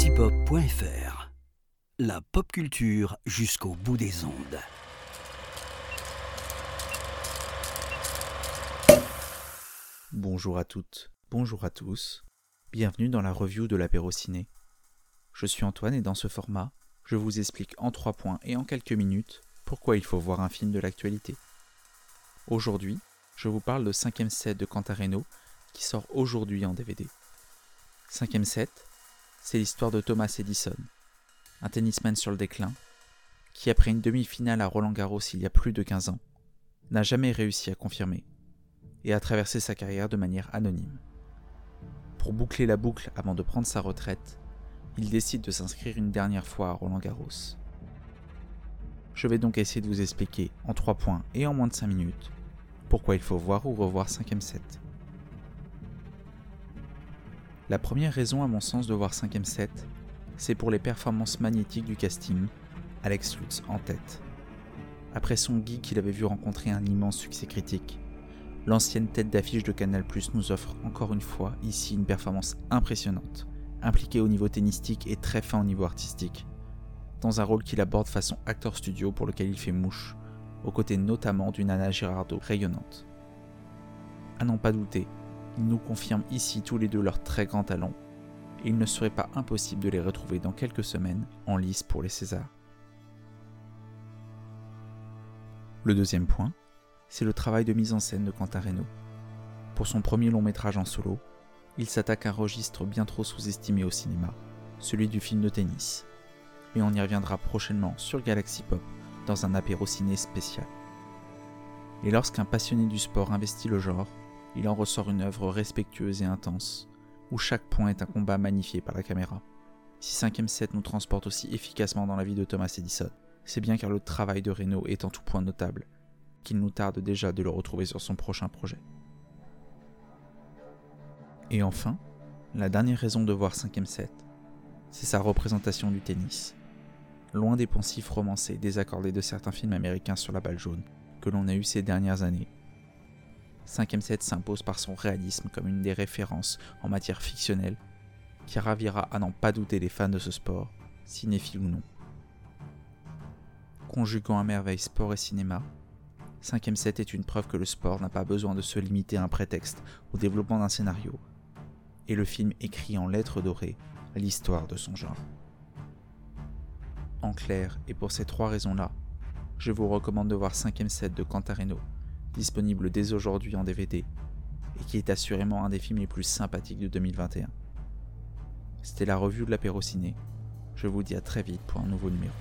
galaxypop.fr. La pop culture jusqu'au bout des ondes. Bonjour à toutes, bonjour à tous. Bienvenue dans la review de l'apéro ciné. Je suis Antoine et dans ce format, je vous explique en trois points et en quelques minutes pourquoi il faut voir un film de l'actualité. Aujourd'hui, je vous parle de 5ème set de Cantareno qui sort aujourd'hui en DVD. 5ème set, c'est l'histoire de Thomas Edison, un tennisman sur le déclin, qui après une demi-finale à Roland Garros il y a plus de 15 ans, n'a jamais réussi à confirmer et a traversé sa carrière de manière anonyme. Pour boucler la boucle avant de prendre sa retraite, il décide de s'inscrire une dernière fois à Roland Garros. Je vais donc essayer de vous expliquer en 3 points et en moins de 5 minutes pourquoi il faut voir ou revoir 5ème set. La première raison à mon sens de voir 5ème set, c'est pour les performances magnétiques du casting, Alex Lutz en tête. Après son geek qu'il avait vu rencontrer un immense succès critique, l'ancienne tête d'affiche de Canal Plus nous offre encore une fois ici une performance impressionnante, impliquée au niveau tennistique et très fin au niveau artistique, dans un rôle qu'il aborde façon acteur studio pour lequel il fait mouche, aux côtés notamment d'une Anna Girardot rayonnante. À n'en pas douter, ils nous confirment ici tous les deux leur très grand talent, et il ne serait pas impossible de les retrouver dans quelques semaines en lice pour les Césars. Le deuxième point, c'est le travail de mise en scène de Cantareno. Pour son premier long métrage en solo, il s'attaque à un registre bien trop sous-estimé au cinéma, celui du film de tennis. Mais on y reviendra prochainement sur Galaxy Pop dans un apéro ciné spécial. Et lorsqu'un passionné du sport investit le genre, il en ressort une œuvre respectueuse et intense, où chaque point est un combat magnifié par la caméra. Si 5ème set nous transporte aussi efficacement dans la vie de Thomas Edison, c'est bien car le travail de Reno est en tout point notable, qu'il nous tarde déjà de le retrouver sur son prochain projet. Et enfin, la dernière raison de voir 5ème set, c'est sa représentation du tennis. Loin des poncifs romancés désaccordés de certains films américains sur la balle jaune que l'on a eu ces dernières années, 5ème set s'impose par son réalisme comme une des références en matière fictionnelle qui ravira à n'en pas douter les fans de ce sport, cinéphiles ou non. Conjuguant à merveille sport et cinéma, 5ème set est une preuve que le sport n'a pas besoin de se limiter à un prétexte au développement d'un scénario, et le film écrit en lettres dorées l'histoire de son genre. En clair, et pour ces trois raisons-là, je vous recommande de voir 5ème set de Cantareno, disponible dès aujourd'hui en DVD, et qui est assurément un des films les plus sympathiques de 2021. C'était la revue de l'apéro ciné. Je vous dis à très vite pour un nouveau numéro.